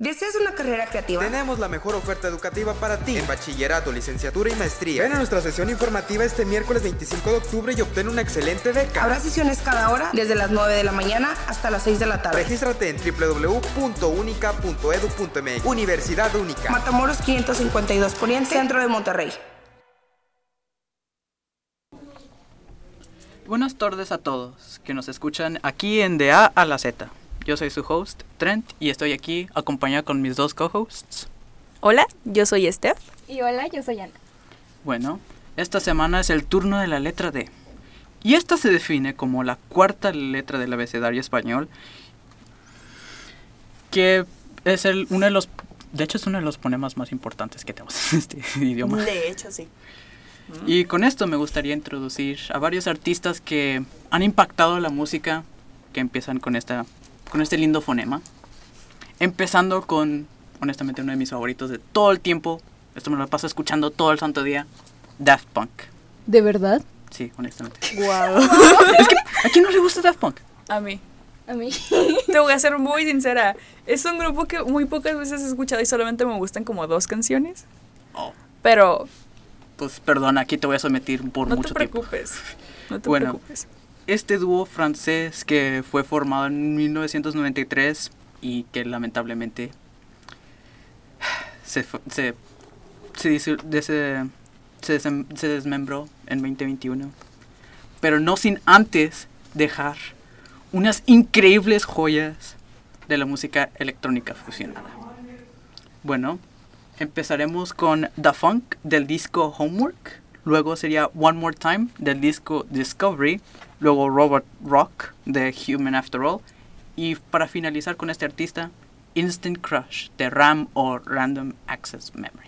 ¿Deseas una carrera creativa? Tenemos la mejor oferta educativa para ti en bachillerato, licenciatura y maestría. Ven a nuestra sesión informativa este miércoles 25 de octubre y obtén una excelente beca. Habrá sesiones cada hora, desde las 9 de la mañana hasta las 6 de la tarde. Regístrate en www.unica.edu.mx. Universidad Única. Matamoros 552 Poniente, Centro de Monterrey. Buenas tardes a todos que nos escuchan aquí en De A a la Z. Yo soy su host, Trent, y estoy aquí acompañado con mis dos co-hosts. Hola, yo soy Steph. Y hola, yo soy Ana. Bueno, esta semana es el turno de la letra D. Y esta se define como la cuarta letra del abecedario español, que es el, uno de los, de hecho es uno de los fonemas más importantes que tenemos en este idioma. De hecho, sí. Y con esto me gustaría introducir a varios artistas que han impactado la música, que empiezan con esta con este lindo fonema. Empezando con, honestamente, uno de mis favoritos de todo el tiempo. Esto me lo paso escuchando todo el santo día. Daft Punk. ¿De verdad? Sí, honestamente. Wow. es que, ¿a quién no le gusta Daft Punk? A mí. A mí. Te voy a ser muy sincera. Es un grupo que muy pocas veces he escuchado y solamente me gustan como dos canciones. Oh, Pero pues perdona, aquí te voy a someter por no mucho te tiempo. preocupes. No te Bueno. preocupes. Este dúo francés que fue formado en 1993 y que lamentablemente se, se, se, desmembró en 2021. Pero no sin antes dejar unas increíbles joyas de la música electrónica fusionada. Bueno, empezaremos con The Funk del disco Homework. Luego sería One More Time del disco Discovery. Luego Robot Rock de Human After All. Y para finalizar con este artista, Instant Crush de RAM o Random Access Memories.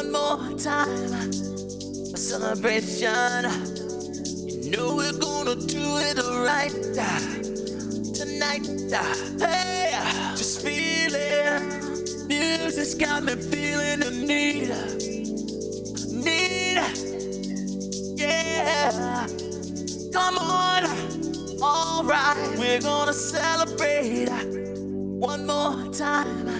One more time. A celebration. You know we're gonna do it right tonight. Hey, just feel it. Music's got me feeling the need, need. Yeah, come on. All right, we're gonna celebrate one more time.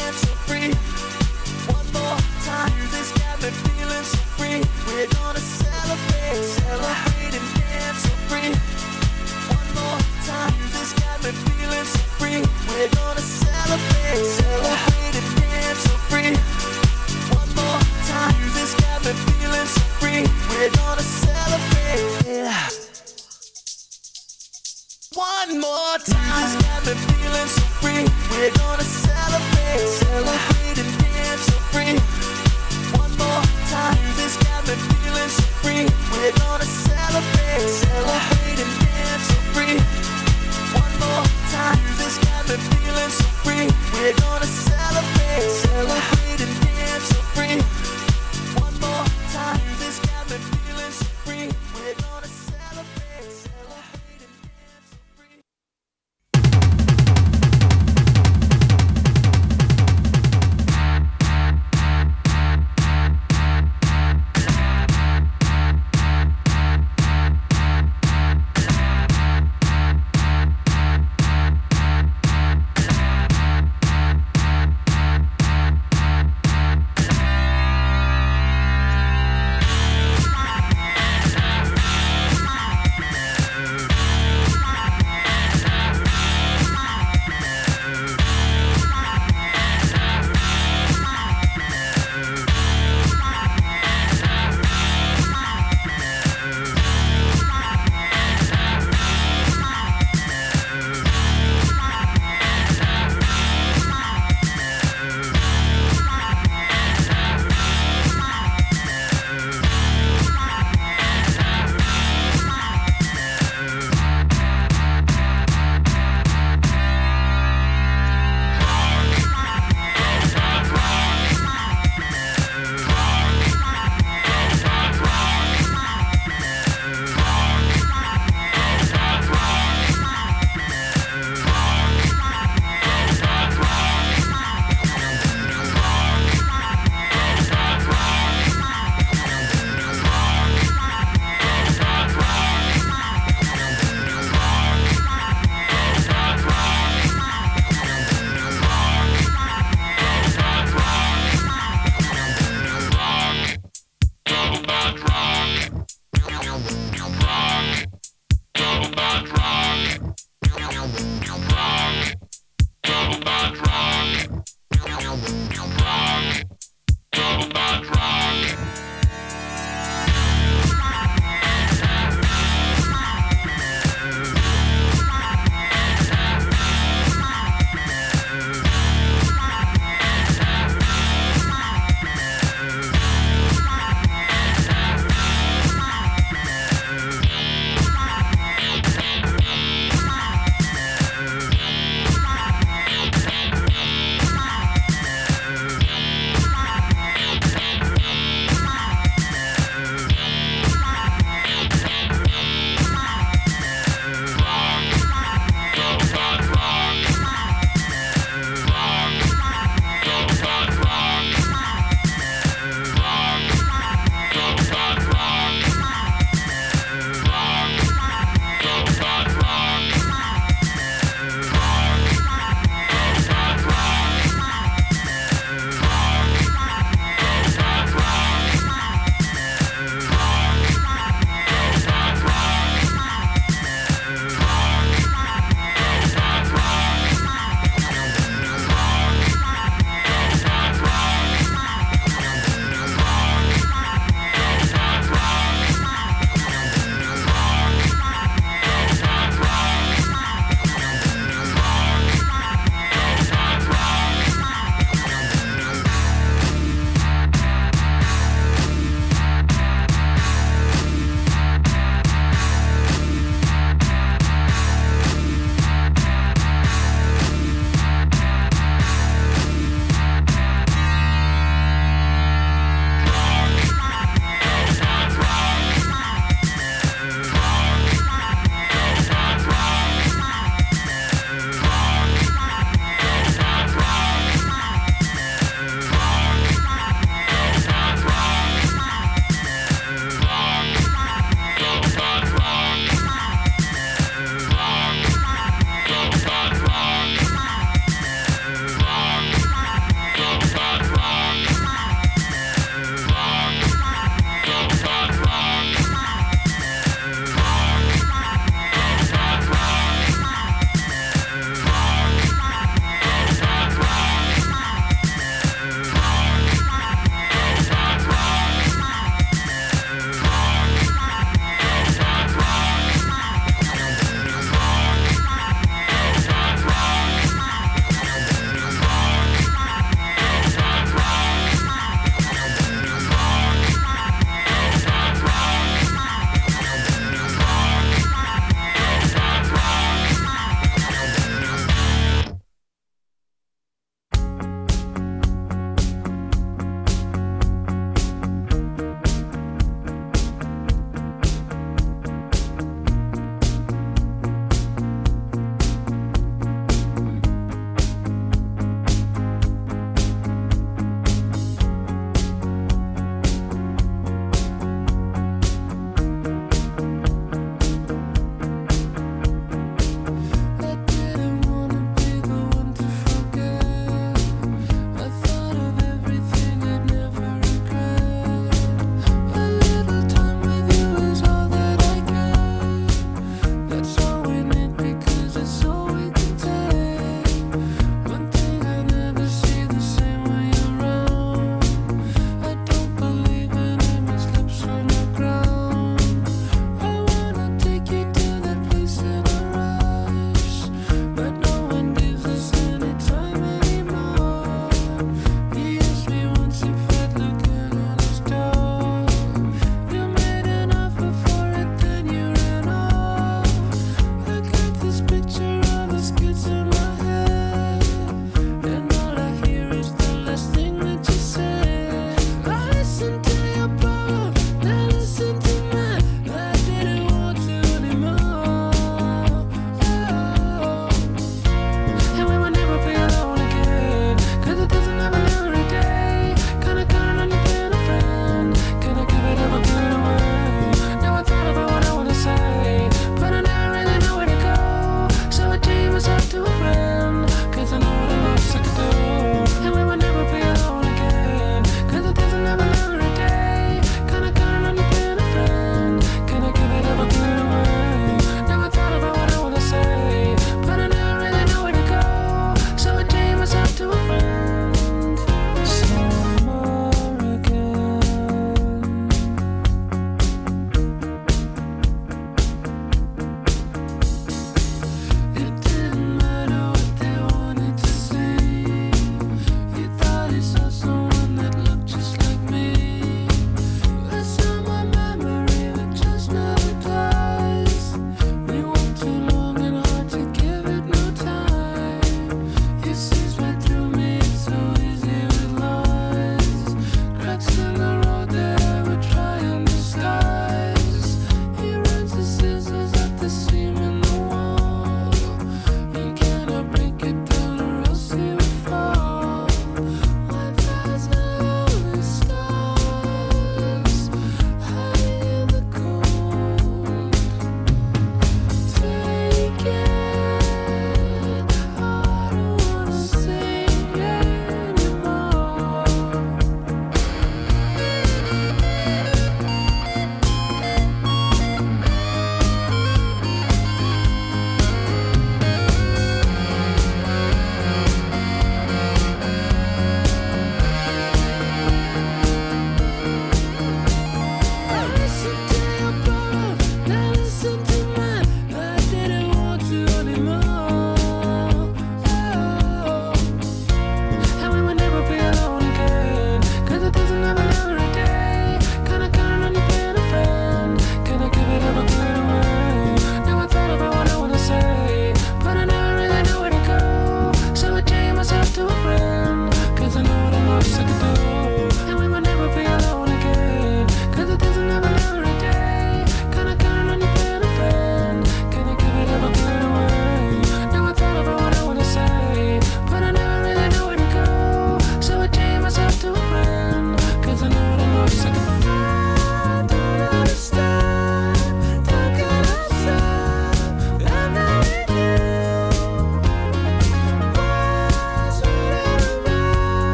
Free one more time. Music's got me feeling so free. We're gonna celebrate, celebrate and dance so free. One more time. This cabin feeling so free. We're gonna celebrate. Yeah. One more time, this got me feeling so free. We're gonna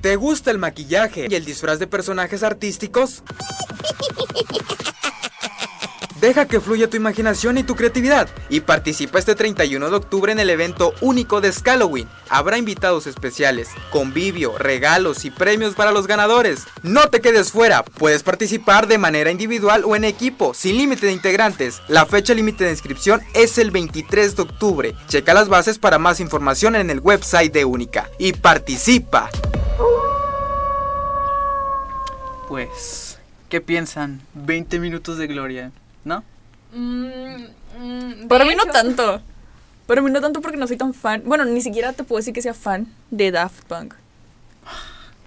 ¿Te gusta el maquillaje y el disfraz de personajes artísticos? Deja que fluya tu imaginación y tu creatividad y participa este 31 de octubre en el evento único de Halloween. Habrá invitados especiales, convivio, regalos y premios para los ganadores. No te quedes fuera, puedes participar de manera individual o en equipo, sin límite de integrantes. La fecha límite de inscripción es el 23 de octubre. Checa las bases para más información en el website de Única y participa. Pues, ¿qué piensan? 20 minutos de gloria, ¿no? Mm, mm, Para mí no tanto. Para mí no tanto porque no soy tan fan. Bueno, ni siquiera te puedo decir que sea fan de Daft Punk.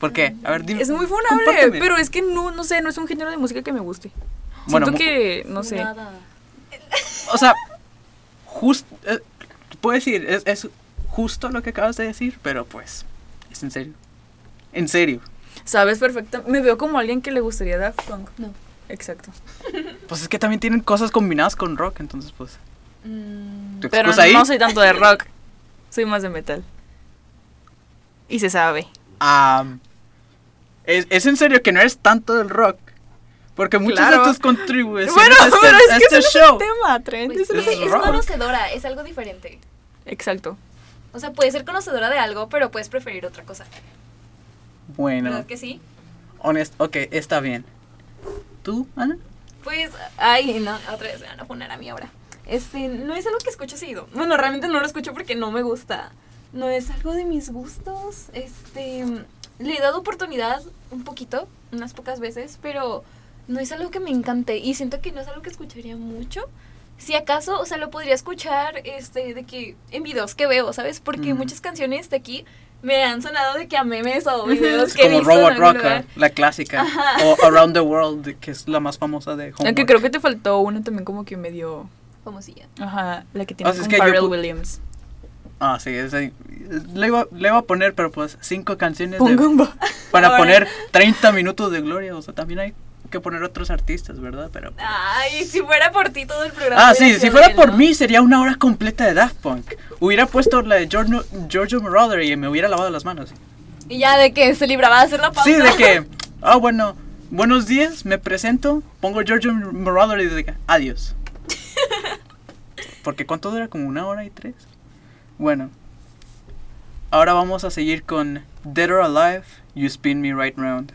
¿Por qué? A ver, dime. Es muy funable, compárteme. pero es que no, no sé, no es un género de música que me guste. Bueno, Siento que, no sé. Nada. O sea, justo. puedo decir, es, es justo lo que acabas de decir, pero pues, es en serio. En serio. Sabes perfecto. Me veo como alguien que le gustaría Daft Punk. No. Exacto. Pues es que también tienen cosas combinadas con rock, entonces pues. Mm, ¿Tu Pero ahí? no soy tanto de rock. Soy más de metal. Y se sabe. Am, es, es en serio que no eres tanto del rock. Porque muchas Claro. de tus contribuciones Bueno, a este, pero es a que este ese show. es el tema, Trent. pues, es, es conocedora, es algo diferente. Exacto. O sea, puedes ser conocedora de algo, pero puedes preferir otra cosa. Bueno, ¿Verdad que sí? honest, ok, está bien. ¿Tú, Ana? Pues, ay, no, otra vez me van a poner a mí ahora. Este, no es algo que escucho seguido. Bueno, realmente no lo escucho porque no me gusta. No es algo de mis gustos. Este, le he dado oportunidad un poquito, unas pocas veces, pero no es algo que me encante y siento que no es algo que escucharía mucho. Si acaso, o sea, lo podría escuchar este de que en videos que veo, ¿sabes? Porque muchas canciones de aquí me han sonado de que a memes o videos Es que he como visto en Robot algún Rocker, lugar. la clásica. O Around the World, que es la más famosa de Homework. Aunque creo que te faltó una también como que medio... Famosilla. Ajá, la que tiene O sea, es que Pharrell Williams. Ah, sí, es ahí. Le iba, le iba a poner, pero pues cinco canciones de- para poner 30 minutos de gloria. O sea, también hay que poner otros artistas, ¿verdad? Pero. Ay, si fuera por ti todo el programa. Ah, sí, si fuera por ¿no? mí sería una hora completa de Daft Punk. Hubiera puesto la de Giorgio, Giorgio Moroder y me hubiera lavado las manos. Y ya de que se libraba de hacer la pausa. Sí, de que, ah, bueno, buenos días, me presento, pongo Giorgio Moroder y que, adiós. Porque ¿cuánto dura? Como una hora y tres. Bueno, ahora vamos a seguir con Dead or Alive, You Spin Me Right Round.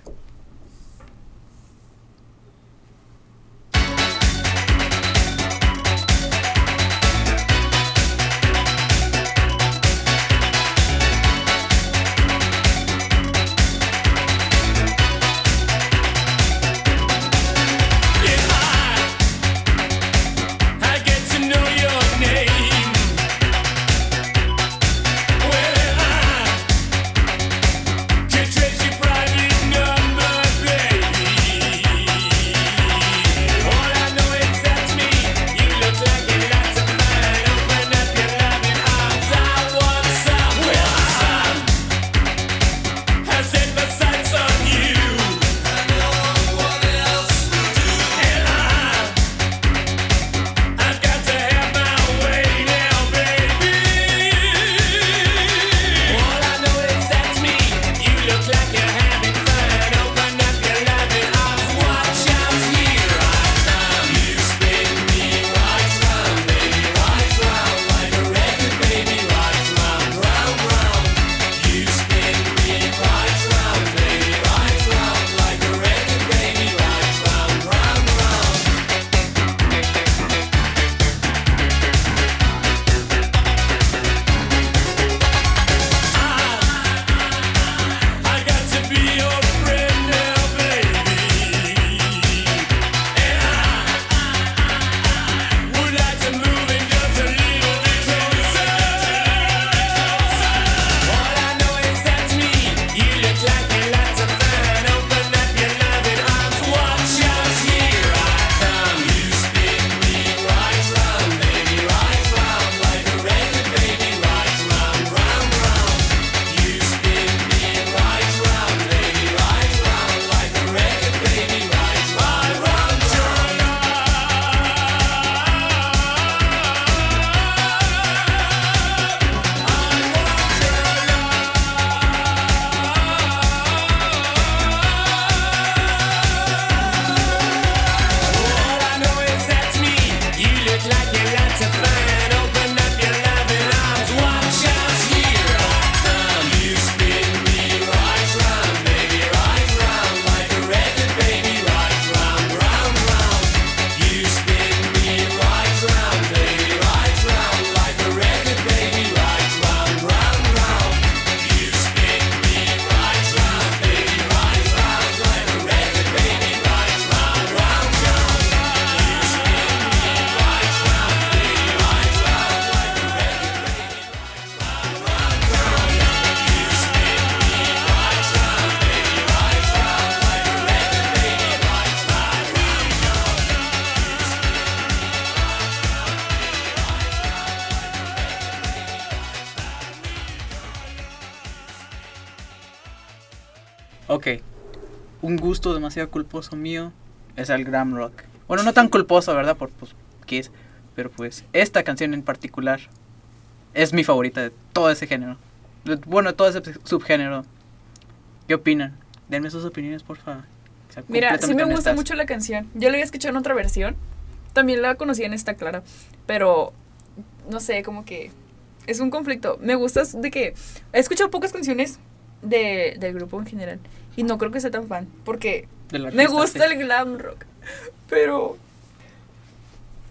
Gusto demasiado culposo mío es el glam rock. Bueno, no tan culposo, ¿verdad? Por pues, Kiss. Pero pues, esta canción en particular es mi favorita de todo ese género. De- Bueno, de todo ese subgénero. ¿Qué opinan? Denme sus opiniones, por favor. Que sean Mira, sí me gusta mucho la canción. Yo la había escuchado en otra versión. También la conocí en esta, Clara. Pero, no sé, como que es un conflicto. Me gusta de que he escuchado pocas canciones de, del grupo en general. Y no creo que sea tan fan. Porque me gusta sí. el glam rock. Pero,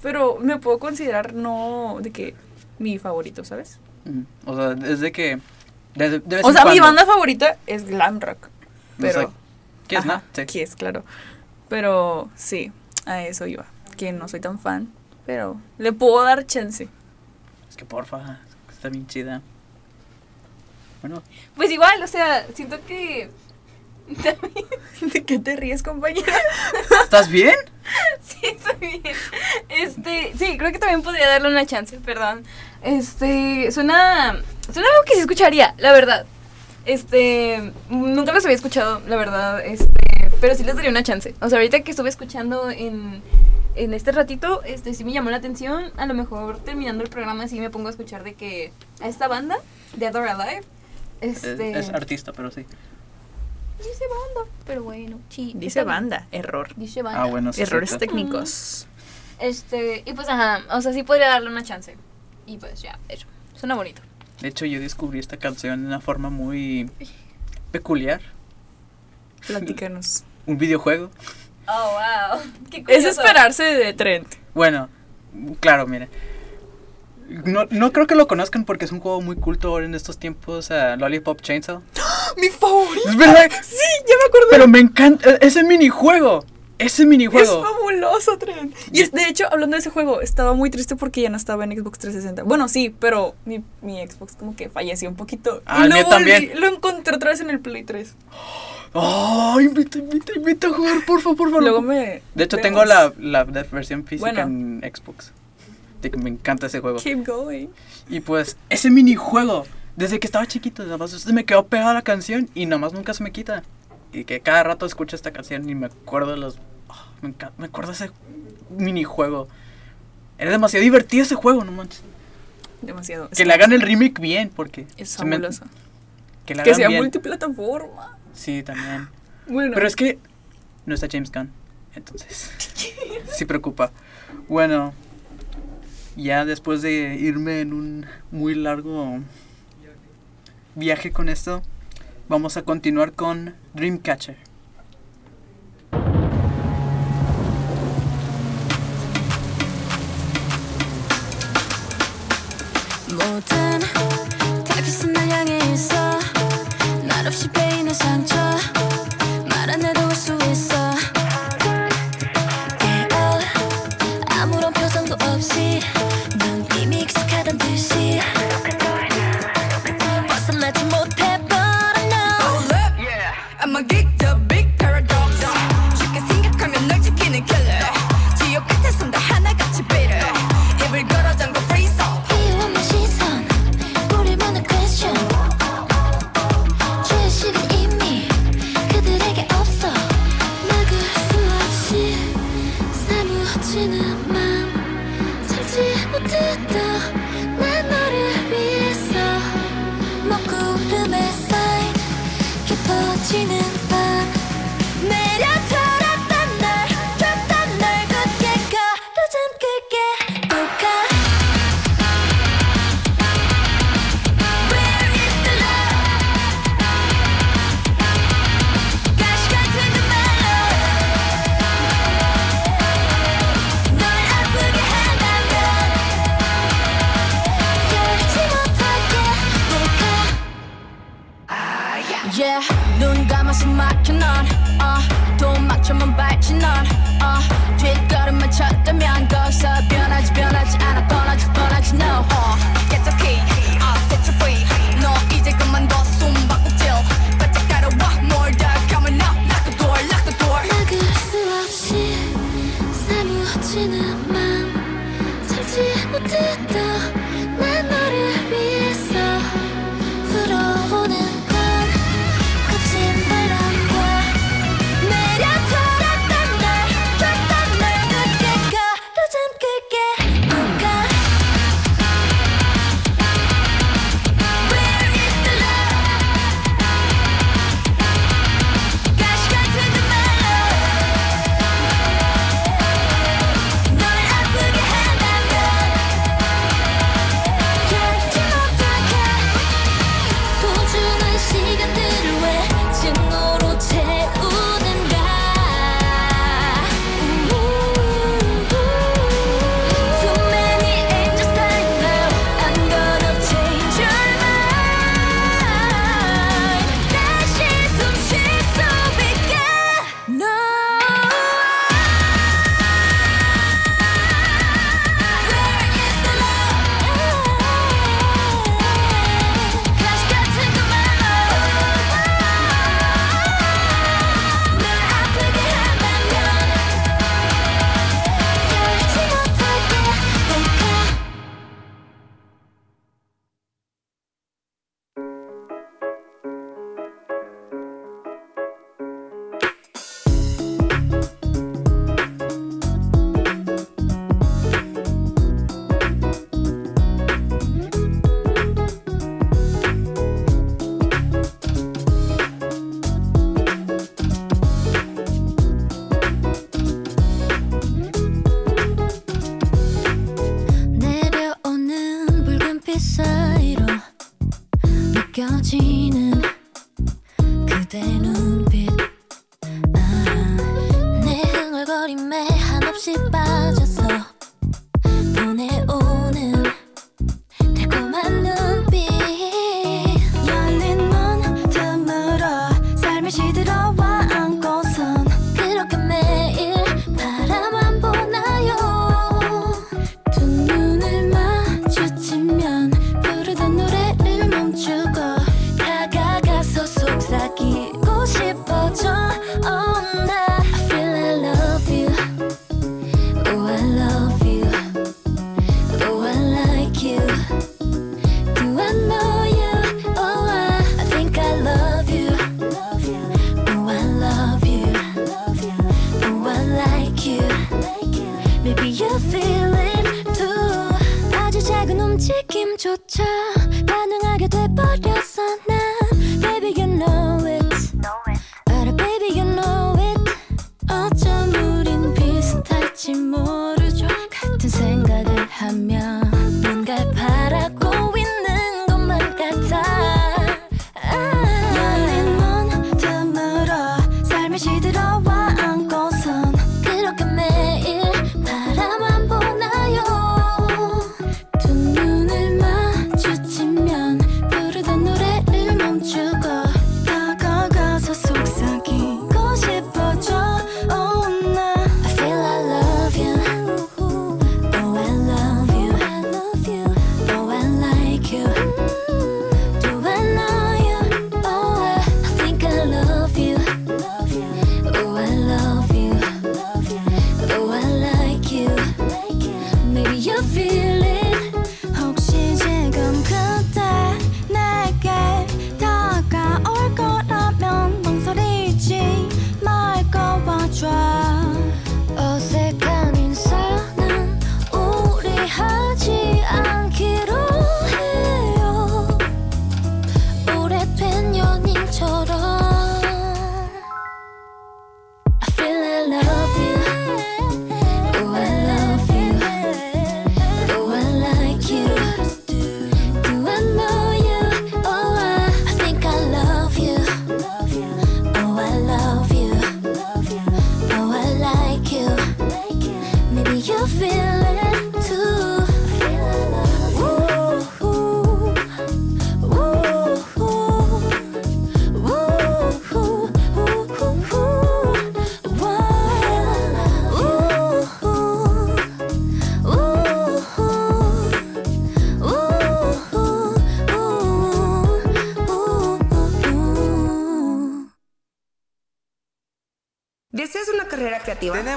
pero me puedo considerar no de que mi favorito, ¿sabes? Mm, O sea, desde que. de- de O sea, mi banda favorita es glam rock. O sea, Pero... Kiss, ¿no? Sí. Kiss, claro. Pero sí, a eso iba. Que no soy tan fan, pero le puedo dar chance. Es que porfa, está bien chida. Bueno, Pues igual, o sea, siento que. ¿De qué te ríes, compañera? ¿estás bien? Sí, está bien. Este, sí, creo que también podría darle una chance, perdón. Este, suena. Suena algo que se escucharía, la verdad. Este, nunca los había escuchado, la verdad, este, pero sí les daría una chance. O sea, ahorita que estuve escuchando en, en este ratito, este, sí me llamó la atención. A lo mejor terminando el programa sí me pongo a escuchar de que a esta banda, Dead or Alive, Es, este, es artista, pero sí. Dice banda, pero bueno, sí. Dice banda, error. Dice banda. Ah, bueno, sí. Errores técnicos. Este, y pues ajá, o sea, sí podría darle una chance. Y pues ya, eso. Suena bonito. De hecho, yo descubrí esta canción de una forma muy peculiar. Platícanos. Un videojuego. Oh, wow. Qué Es esperarse de Trent. Bueno, claro, mire. No, no creo que lo conozcan porque es un juego muy culto ahora en estos tiempos, a Lollipop Chainsaw. Mi favorito. Es verdad, Sí, ya me acordé. pero me encanta e- ese minijuego. Ese Es minijuego. fabuloso, Trent. Y es, de hecho, hablando de ese juego, estaba muy triste porque ya no estaba en Xbox 360. Bueno, sí, pero mi, mi Xbox como que falleció un poquito. Ah, y lo mío volví- también. Lo encontré otra vez en el Play 3. Oh, invita, invita, invita a jugar, por favor, por favor. Luego me. De hecho, vemos. tengo la, la versión física Bueno. en Xbox. De que me encanta ese juego. Keep going. Y pues, ese minijuego, desde que estaba chiquito, nada se me quedó pegada la canción y nada más nunca se me quita. Y que cada rato escucho esta canción y me acuerdo de los. ah, me, enca- me acuerdo de ese minijuego. Era demasiado divertido ese juego, no manches. Demasiado. Que le hagan el remake bien, porque. Es se me- fabuloso. que Que sea bien. multiplataforma. Sí, también. Bueno. Pero es que no está James Gunn. Entonces, sí preocupa. Bueno, ya después de irme en un muy largo viaje con esto, vamos a continuar con Dreamcatcher. 모든 타깃은 날 향해 있어 말 없이 베이는 상처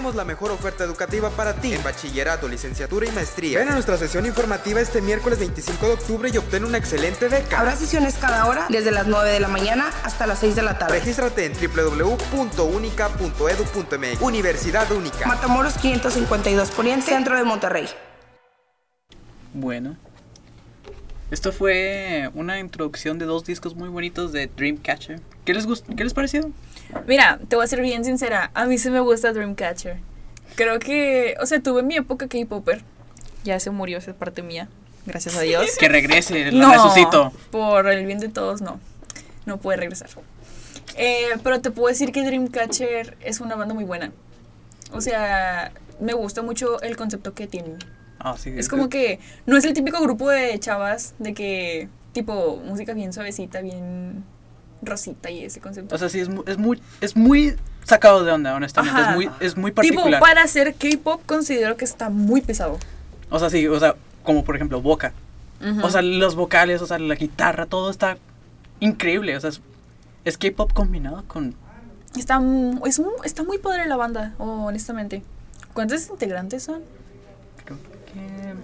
Tenemos la mejor oferta educativa para ti en bachillerato, licenciatura y maestría. Ven a nuestra sesión informativa este miércoles 25 de octubre y obtén una excelente beca. Habrá sesiones cada hora, desde las 9 de la mañana hasta las 6 de la tarde. Regístrate en www.unica.edu.mx. Universidad Única. Matamoros 552 Poniente, centro de Monterrey. Bueno. Esto fue una introducción de dos discos muy bonitos de Dreamcatcher. ¿Qué les gust ¿Qué les pareció? Mira, te voy a ser bien sincera. A mí sí me gusta Dreamcatcher. Creo que, o sea, tuve mi época K-Popper. Ya se murió esa parte mía. Gracias a Dios. Que regrese, lo no, resucito. por el bien de todos, no. No puede regresar. Eh, pero te puedo decir que Dreamcatcher es una banda muy buena. O sea, me gusta mucho el concepto que tienen. Ah, sí, Es como que no es el típico grupo de chavas de que, tipo, música bien suavecita, bien rosita y ese concepto. O sea, sí, es, es muy, es muy sacado de onda, honestamente. Ajá. Es muy, es muy tipo, particular. para hacer K-pop considero que está muy pesado. O sea, sí, o sea, como por ejemplo Boca. O sea, los vocales, o sea, la guitarra, todo está increíble. O sea, es, es K-pop combinado con. Está, es mu- está muy padre la banda, oh, honestamente. ¿Cuántos integrantes son? Creo que.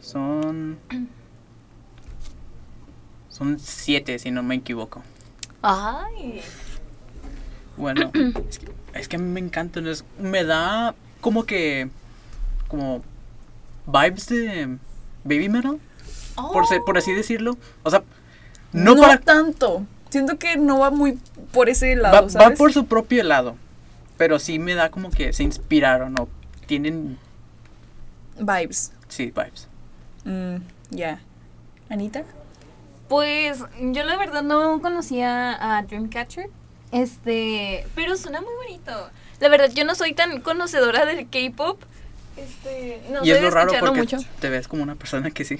Son. Son siete, si no me equivoco. Ay. Bueno, es que, es me encanta. ¿no? Es- me da como que. Como. Vibes de. Baby metal. Por, ser- por así decirlo. O sea, no, No, para. tanto. Siento que no va muy por ese lado, Va, por su propio lado. Pero sí me da como que se inspiraron o tienen. Vibes. Sí, vibes. Mm, ya. ¿Anita? Pues yo la verdad no conocía a Dreamcatcher. Este, pero suena muy bonito. La verdad yo no soy tan conocedora del K-pop. Este, no y soy es de lo raro porque mucho. te ves como una persona que sí.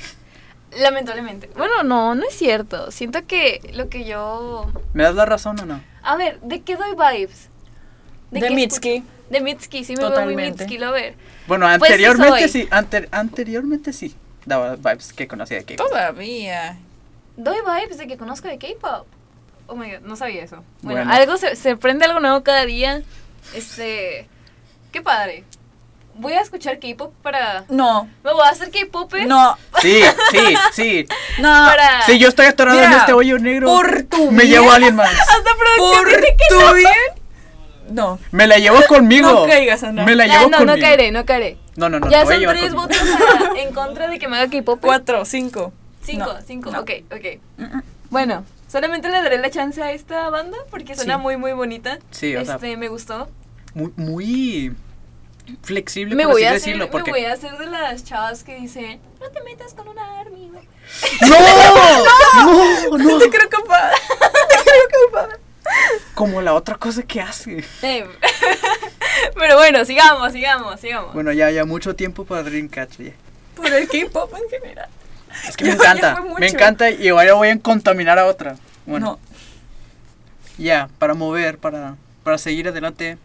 Lamentablemente. Bueno, no, no es cierto. Siento que lo que yo ¿Me das la razón o no? A ver, ¿de qué doy vibes? De qué Mitski. De Mitski, sí me veo muy Totalmente. Mitski, lo ver. Bueno, Pues sí anteriormente sí, ante- anteriormente sí. Daba vibes que conocía de K-pop. Todavía. Doy vibes de que conozco de K-pop. Oh my god, no sabía eso. Bueno, Bueno. algo se, se aprende algo nuevo cada día. Este, qué padre. Voy a escuchar K-pop para No, me voy a hacer K-pop no, Sí, sí, sí. no. para Sí, yo estoy atorado en este hoyo negro. por tu Me bien. llevo a alguien más. hasta producción Por dice que tu bien. No. Me la llevo conmigo. No caigas, Ana. Me la llevo no, conmigo. no caeré, no caeré. No, no, no. ya son tres conmigo. votos a- en contra de que me haga K-pop. Cuatro, cinco. Cinco, No, cinco, no. ok, ok. Bueno, solamente le daré la chance a esta banda porque suena Sí. muy, muy bonita. Sí, o sea, Este, me gustó. muy, muy flexible, Me por voy, así a hacer, decirlo. Porque... me voy a hacer de las chavas que dicen, no te metas con una army. güey". ¡No! ¡No! ¡No! Te creo capaz. Te creo capaz. Como la otra cosa que hace. Eh, Pero bueno, sigamos, sigamos, sigamos. Bueno, ya, ya mucho tiempo para Dreamcatcher. Por el K-pop en general. Es que me encanta. Me encanta y ahora voy a contaminar a otra. Bueno, No. ya, para mover, para, para seguir adelante,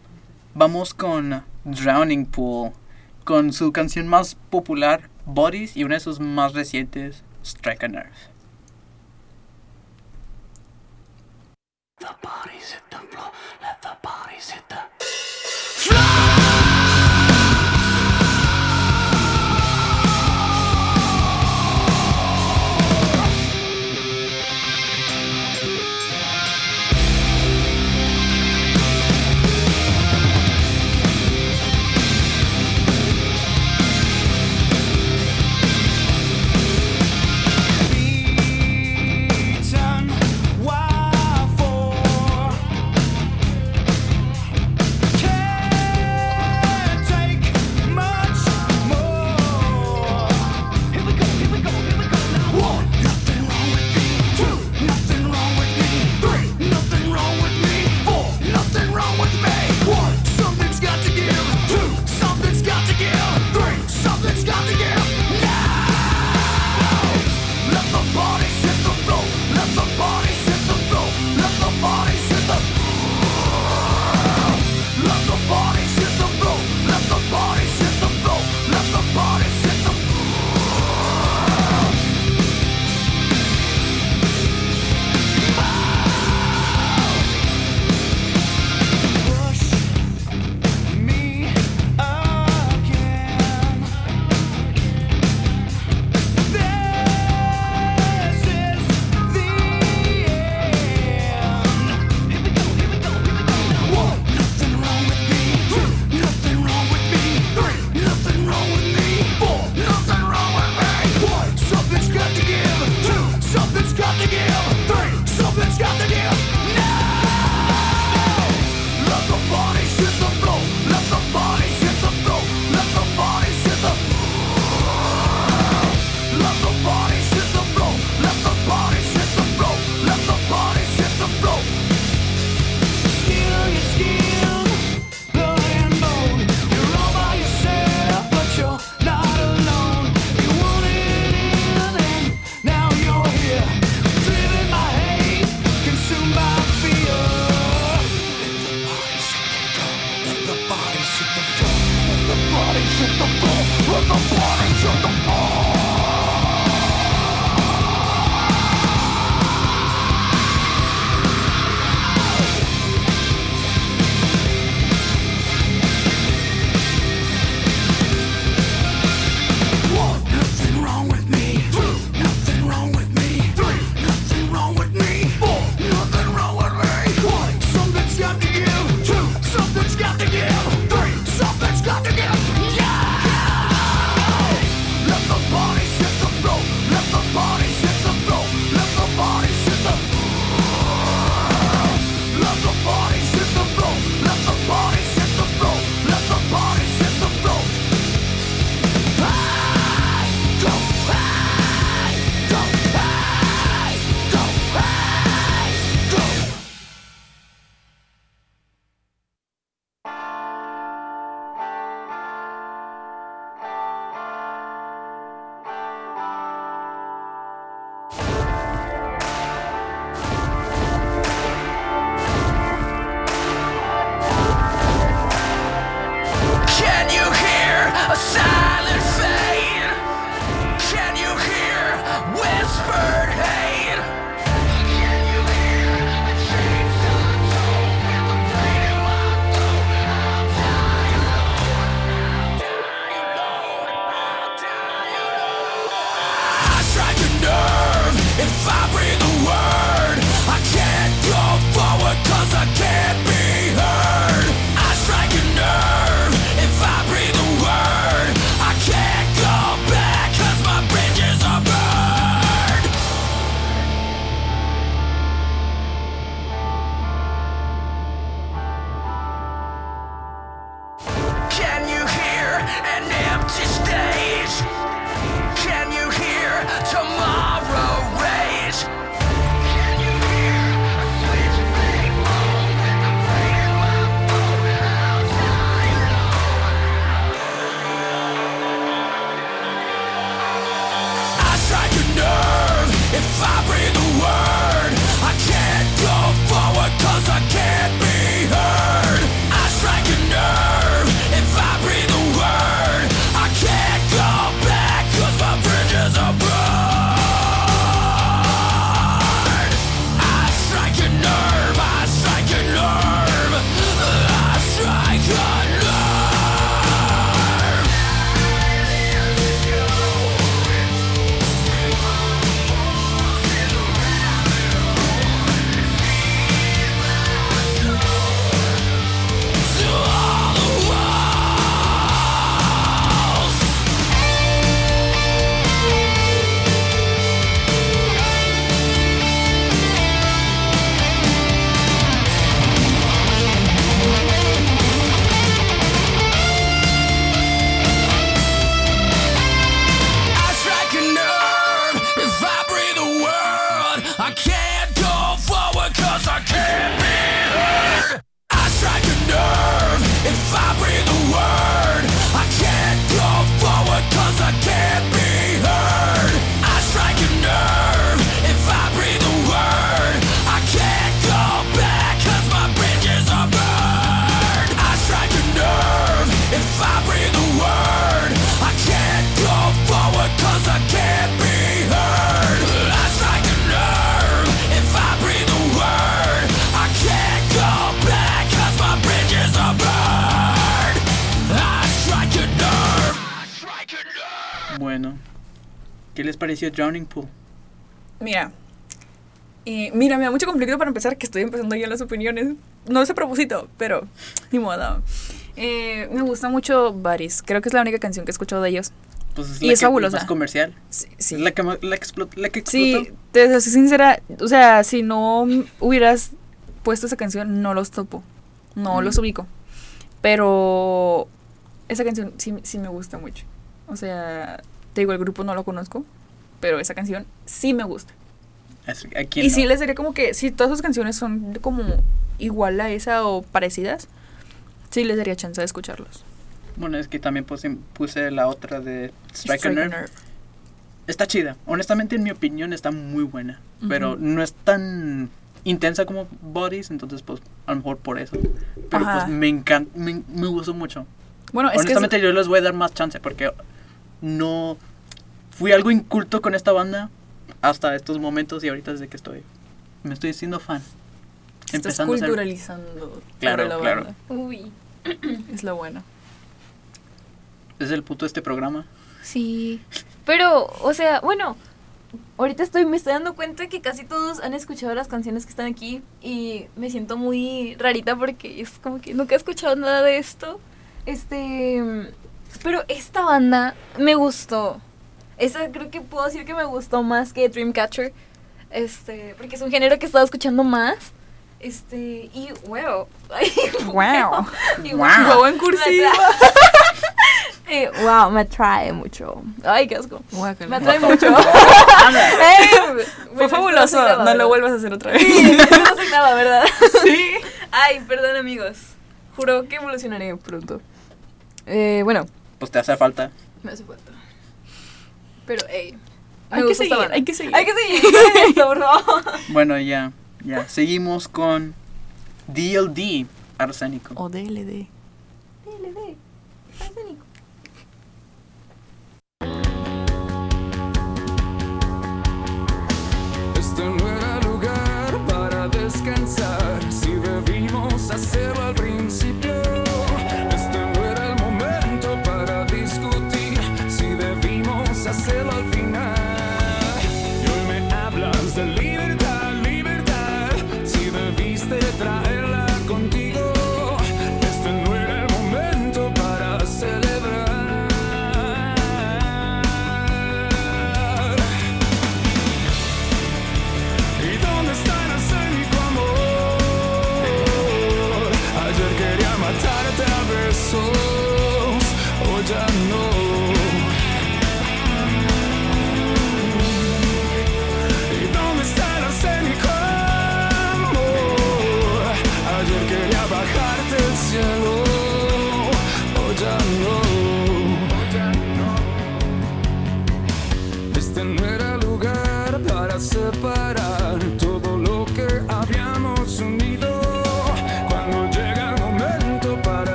vamos con Drowning Pool. Con su canción más popular, Bodies, y una de sus más recientes, Strike a Nerve. The bodies hit the floor, let the bodies hit the. Drowning Pool? Mira. Y mira, me da mucho conflicto para empezar que estoy empezando yo las opiniones. No es a propósito, pero ni modo. Eh, me gusta mucho Buddies. Creo que es la única canción que he escuchado de ellos. Pues es Y la es que fabulosa. más comercial. Sí, sí. La que, la la que explotó. Sí, te soy sincera, o sea, si no hubieras puesto esa canción, no los topo, no Mm. los ubico. Pero esa canción sí, sí me gusta mucho. O sea, te digo, el grupo no lo conozco, pero esa canción sí me gusta. Es- ¿A quién Y no? sí les diría como que, si todas sus canciones son como igual a esa o parecidas, sí les daría chance de escucharlos. Bueno, es que también puse, puse la otra de Strike, Strike a a Nerve. Nerve. Está chida. Honestamente, en mi opinión, está muy buena. Pero Ujú. no es tan intensa como Bodies, entonces, pues, a lo mejor por eso. Pero, Ajá. pues, me encanta, me, me gustó mucho. Bueno, es que es- Honestamente, yo les voy a dar más chance porque no fui algo inculto con esta banda hasta estos momentos y ahorita desde que estoy me estoy haciendo fan. estás Empezando a ser- culturalizando Claro, la claro. banda. Uy. Es lo bueno. Es el puto de este programa. Sí. Pero, o sea, bueno, ahorita estoy, me estoy dando cuenta que casi todos han escuchado las canciones que están aquí y me siento muy rarita porque es como que nunca he escuchado nada de esto. Este, pero esta banda me gustó. Esa creo que puedo decir que me gustó más que Dreamcatcher. Este, porque es un género que he estado escuchando más. Este, y wow. Ay, Wow. Y Wow. Wow en cursiva. Eh, wow, me atrae mucho. Ay, qué asco. Me atrae mucho. Fue Fue fabuloso. No lo vuelvas a hacer otra vez. Sí, no soy nada, ¿verdad? Sí. Ay, perdón, amigos. Juro que evolucionaré pronto. Eh, bueno, Pues te hace falta. me hace falta. Pero, hey. Hay que seguir, hay que seguir. Hay que seguir esto, por favor. Bueno, ya, ya. Seguimos con DLD, Arsénico. O DLD. DLD. Arsénico. Este no era lugar para descansar si debimos hacerlo al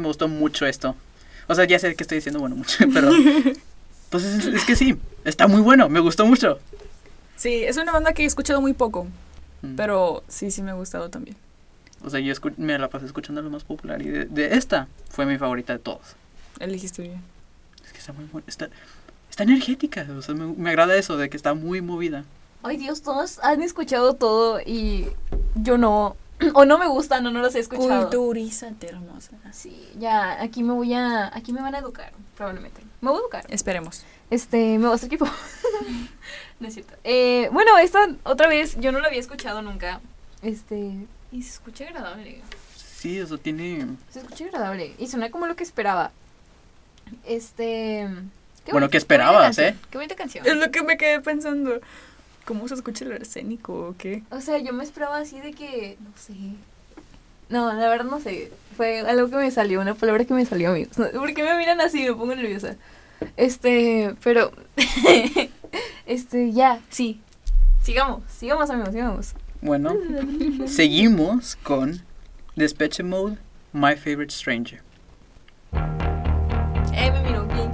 me gustó mucho esto. O sea, ya sé que estoy diciendo bueno mucho, pero... Pues es, es que sí, está muy bueno, me gustó mucho. Sí, es una banda que he escuchado muy poco, Mm. pero sí, sí me ha gustado también. O sea, yo escu- me la pasé escuchando lo más popular y de, de esta fue mi favorita de todos. Elegiste bien. Es que está muy buena, está, está energética, o sea, me, me agrada eso de que está muy movida. Ay, Dios, todos han escuchado todo y yo no. O no me gustan o no los he escuchado. Culturízate, hermosa. Sí, ya, aquí me voy a. Aquí me van a educar, probablemente. Me voy a educar. Esperemos. Este, me voy a hacer equipo. no es cierto. Eh, bueno, esta otra vez, yo no lo había escuchado nunca. Este, y se escucha agradable. Sí, o sea, tiene... Se escucha agradable. Y suena como lo que esperaba. Este. qué Bueno, bonita- ¿qué esperabas, eh? Qué bonita canción. Es lo que me quedé pensando. ¿Cómo se escucha el arsénico o qué? O sea, yo me esperaba así de que. No sé. No, la verdad no sé. Fue algo que me salió, una palabra que me salió, amigos. ¿Por qué me miran así? Me pongo nerviosa. Este, pero. este, ya, sí. Sigamos, sigamos, amigos, sigamos. Bueno, seguimos con Despeche Mode, My Favorite Stranger. Eh, me miró bien.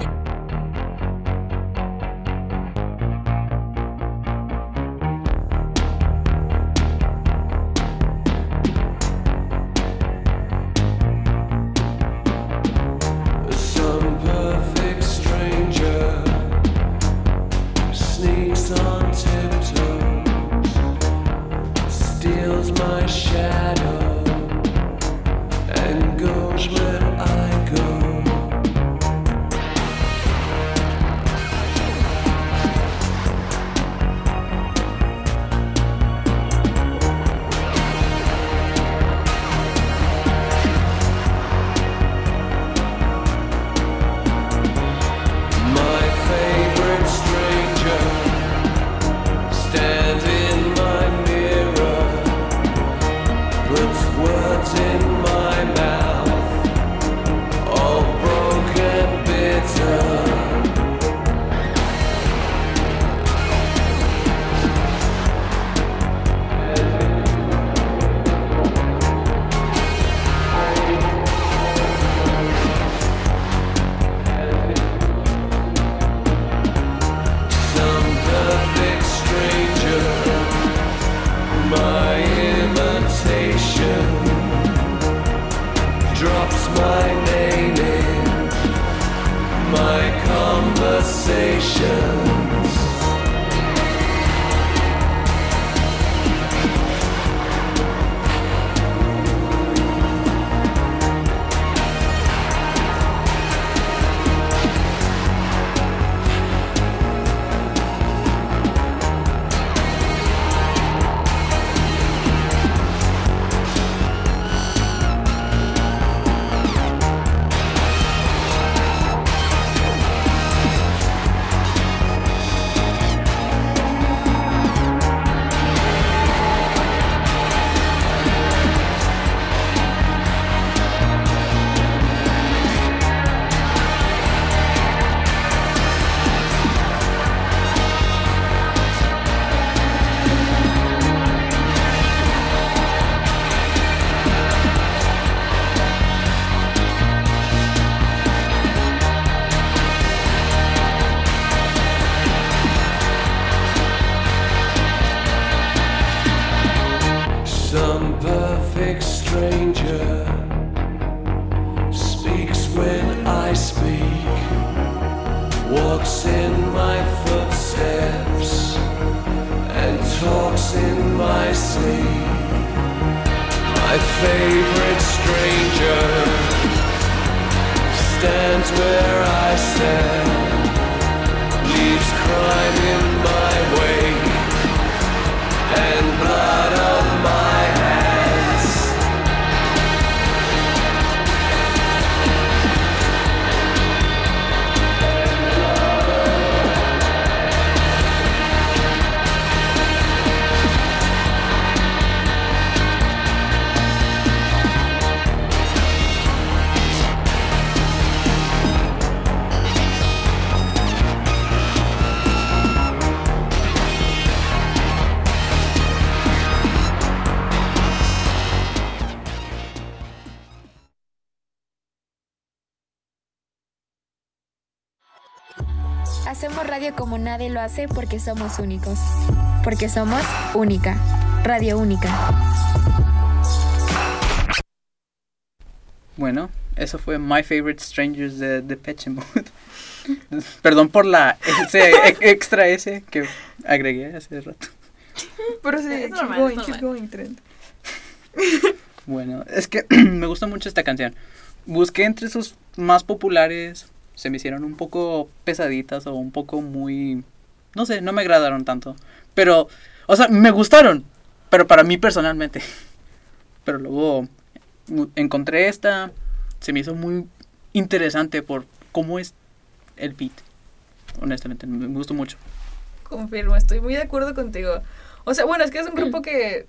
In my sleep. My favorite stranger stands where I stand, leaves crime in como nadie lo hace porque somos únicos. Porque somos única. Radio única. Bueno, eso fue My Favorite Strangers de Depeche Mode. Perdón por la ese extra ese que agregué hace rato. Pero sí, Es keep normal, going, es going, Trent. Bueno, es que me gusta mucho esta canción. Busqué entre sus más populares, se me hicieron un poco pesaditas o un poco muy... No sé, no me agradaron tanto. Pero, o sea, me gustaron, pero para mí personalmente. Pero luego encontré esta, se me hizo muy interesante por cómo es el beat. Honestamente, me me gustó mucho. Confirmo, estoy muy de acuerdo contigo. O sea, bueno, es que es un grupo que...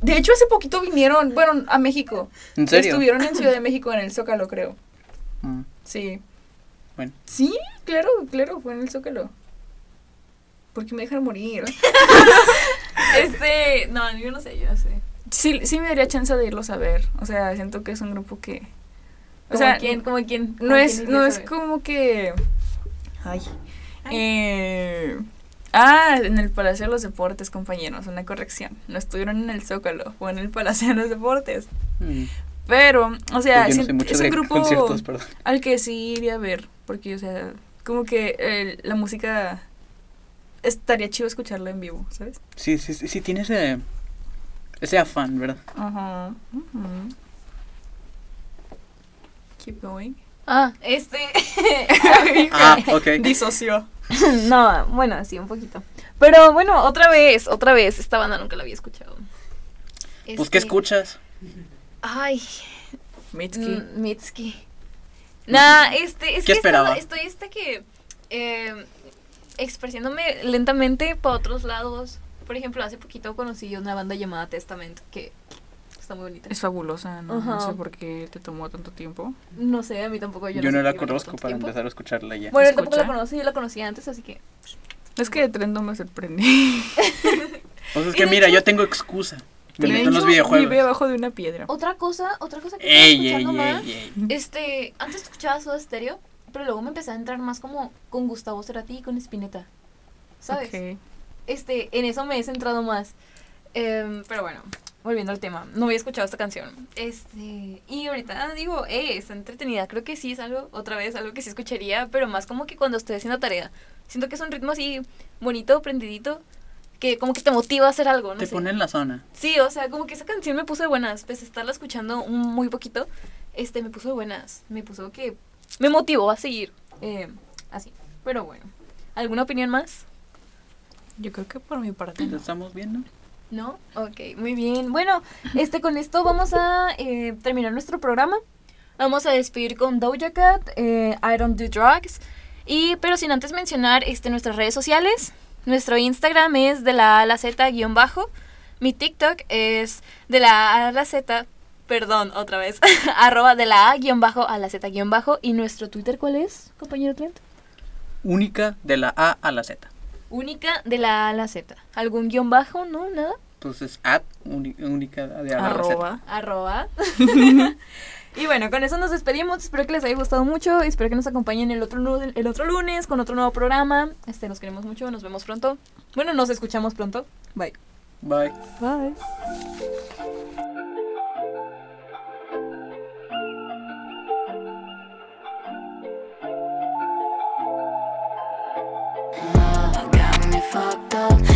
De hecho, hace poquito vinieron, bueno, a México. ¿En serio? Estuvieron en Ciudad de México, en el Zócalo, creo. Mm, Sí. Bueno. Sí, claro, claro, fue en el Zócalo. Porque me dejan morir. Este, no, yo no sé, yo no sé. Sí, sí me daría chance de irlos a ver. O sea, siento que es un grupo que... O ¿Como sea, quién? ¿Como quién? ¿Como no es, quién no es como que... Ay. Ay. Eh, ah, en el Palacio de los Deportes, compañeros, una corrección. No estuvieron en el Zócalo, fue en el Palacio de los Deportes. mm. Pero, o sea, no es un grupo al que sí iría a ver. Porque, o sea, como que el- la música estaría chido escucharla en vivo, ¿sabes? Sí, sí, sí, sí tiene ese, ese afán, ¿verdad? Ajá. Keep going. Ah, este. Ah, ok. Disoció. no, bueno, sí, un poquito. Pero bueno, otra vez, otra vez. Esta banda nunca la había escuchado. Pues, ¿qué Este, escuchas? Ay, Mitski. mm, Mitski. Nah, este, es ¿Qué que esperaba? estoy este que. Eh, expresándome lentamente para otros lados. Por ejemplo, hace poquito conocí una banda llamada Testament que está muy bonita. Es fabulosa, ¿no? No sé por qué te tomó tanto tiempo. No sé, a mí tampoco. Yo, Yo no sé la conozco para tiempo. empezar a escucharla ya. Bueno, yo tampoco la ¿Escucha? conocí, yo la conocí antes, así que. Es que de tren no me sorprende. O sea, es que mira, hecho- yo tengo excusa. Me De meto en los videojuegos. Vive abajo de una piedra. Otra cosa, otra cosa que estaba Ey, ey, escuchando más. ey, ey. Este, antes escuchaba Soda Stereo, pero luego me empecé a entrar más como con Gustavo Cerati y con Spinetta. ¿Sabes? Ok. Este, en eso me he centrado más. Em, pero bueno, volviendo al tema, no había escuchado esta canción. Este, y ahorita digo, eh, está entretenida. Creo que sí es algo, otra vez, algo que sí escucharía, pero más como que cuando estoy haciendo tarea. Siento que es un ritmo así bonito, prendidito, que como que te motiva a hacer algo, no Te sé. pone en la zona. Sí, o sea, como que esa canción me puso de buenas, a estarla escuchando un- muy poquito, este, me puso de buenas, me puso que me motivó a seguir, eh, así, pero bueno, ¿alguna opinión más? Yo creo que por mi parte ¿Lo no. estamos viendo? ¿No? Ok, muy bien, bueno, este, con esto vamos a eh, terminar nuestro programa, vamos a despedir con Doja Cat, eh, I Don't Do Drugs, y, pero sin antes mencionar, este, nuestras redes sociales, nuestro Instagram es de la A a la Z guion bajo, mi TikTok es de la A a la Z, perdón, otra vez, arroba de la A guion bajo a la Z guion bajo. ¿Y nuestro Twitter cuál es, compañero Trent? Única de la A a la Z. Única de la A a la Z. ¿Algún guion bajo? ¿No? ¿Nada? Entonces, at uni- única de A a la Z. Arroba. Arroba. y bueno, con eso nos despedimos. Espero que les haya gustado mucho. Espero que nos acompañen el otro, lu- el otro lunes con otro nuevo programa. Este, nos queremos mucho. Nos vemos pronto. Bueno, nos escuchamos pronto. Bye. Bye. Bye. Fucked up,